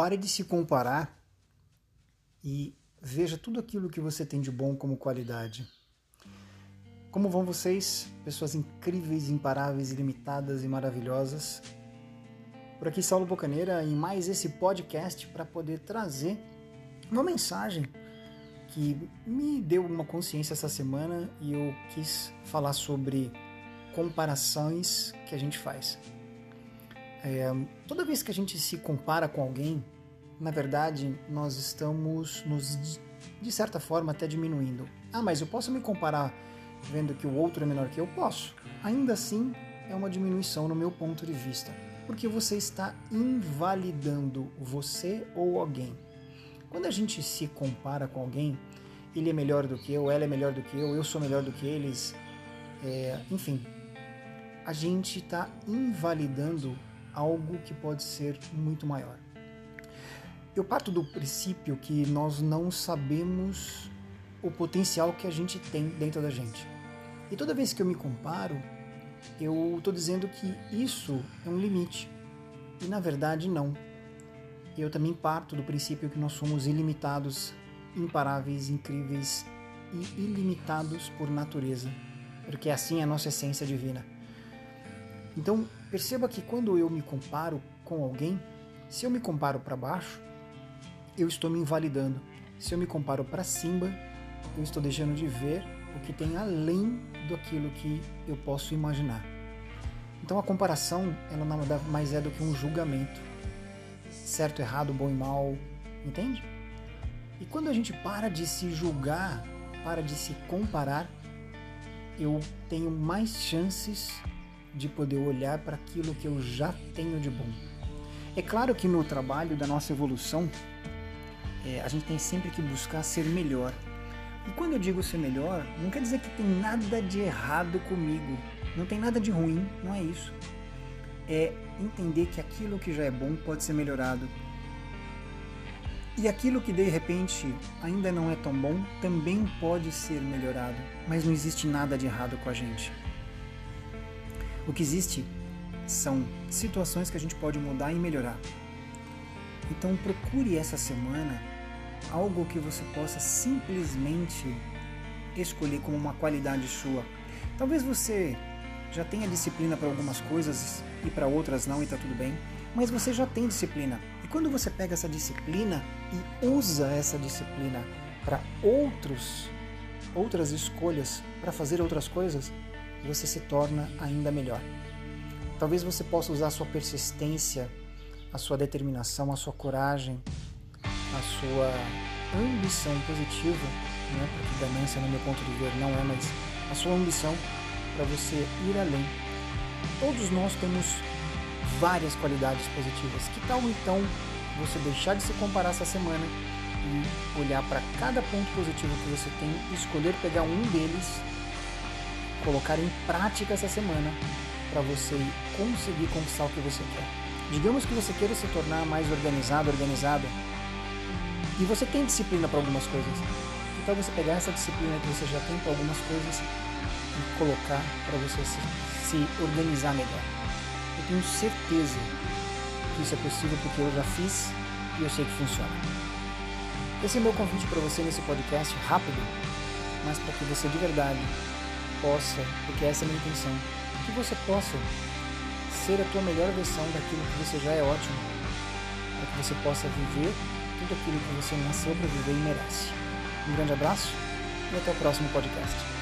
Pare de se comparar e veja tudo aquilo que você tem de bom como qualidade. Como vão vocês, pessoas incríveis, imparáveis, ilimitadas e maravilhosas? Por aqui, Saulo Bocaneira, em mais esse podcast para poder trazer uma mensagem que me deu uma consciência essa semana e eu quis falar sobre comparações que a gente faz. É, toda vez que a gente se compara com alguém, na verdade, nós estamos nos, de certa forma, até diminuindo. Ah, mas eu posso me comparar vendo que o outro é menor que eu? Posso. Ainda assim, é uma diminuição no meu ponto de vista, porque você está invalidando você ou alguém. Quando a gente se compara com alguém, ele é melhor do que eu, ela é melhor do que eu, eu sou melhor do que eles, é, enfim, a gente está invalidando algo que pode ser muito maior. Eu parto do princípio que nós não sabemos o potencial que a gente tem dentro da gente. E toda vez que eu me comparo, eu estou dizendo que isso é um limite. E na verdade, não. Eu também parto do princípio que nós somos ilimitados, imparáveis, incríveis e ilimitados por natureza, porque assim é a nossa essência divina. Então, perceba que quando eu me comparo com alguém, se eu me comparo para baixo, eu estou me invalidando. Se eu me comparo para cima, eu estou deixando de ver o que tem além daquilo que eu posso imaginar. Então a comparação, ela nada mais é do que um julgamento. Certo, errado, bom e mal, entende? E quando a gente para de se julgar, para de se comparar, eu tenho mais chances de poder olhar para aquilo que eu já tenho de bom. É claro que no trabalho da nossa evolução, é, a gente tem sempre que buscar ser melhor. E quando eu digo ser melhor, não quer dizer que tem nada de errado comigo, não tem nada de ruim, não é isso. É entender que aquilo que já é bom pode ser melhorado. E aquilo que de repente ainda não é tão bom também pode ser melhorado, mas não existe nada de errado com a gente. O que existe são situações que a gente pode mudar e melhorar. Então procure essa semana algo que você possa simplesmente escolher como uma qualidade sua. Talvez você já tenha disciplina para algumas coisas e para outras não e está tudo bem, mas você já tem disciplina. E quando você pega essa disciplina e usa essa disciplina para outros outras escolhas, para fazer outras coisas, você se torna ainda melhor. Talvez você possa usar a sua persistência, a sua determinação, a sua coragem, a sua ambição positiva, né? porque ganância, no meu ponto de ver, não é, mas a sua ambição para você ir além. Todos nós temos várias qualidades positivas. Que tal então você deixar de se comparar essa semana e olhar para cada ponto positivo que você tem, escolher pegar um deles colocar em prática essa semana para você conseguir conquistar o que você quer. Digamos que você queira se tornar mais organizado, organizada, e você tem disciplina para algumas coisas. Então você pegar essa disciplina que você já tem para algumas coisas e colocar para você se, se organizar melhor. Eu tenho certeza que isso é possível porque eu já fiz e eu sei que funciona. Esse é meu convite para você nesse podcast rápido, mas para que você de verdade possa, porque essa é a minha intenção, que você possa ser a tua melhor versão daquilo que você já é ótimo, para que você possa viver tudo aquilo que você nasceu para viver e merece. Um grande abraço e até o próximo podcast.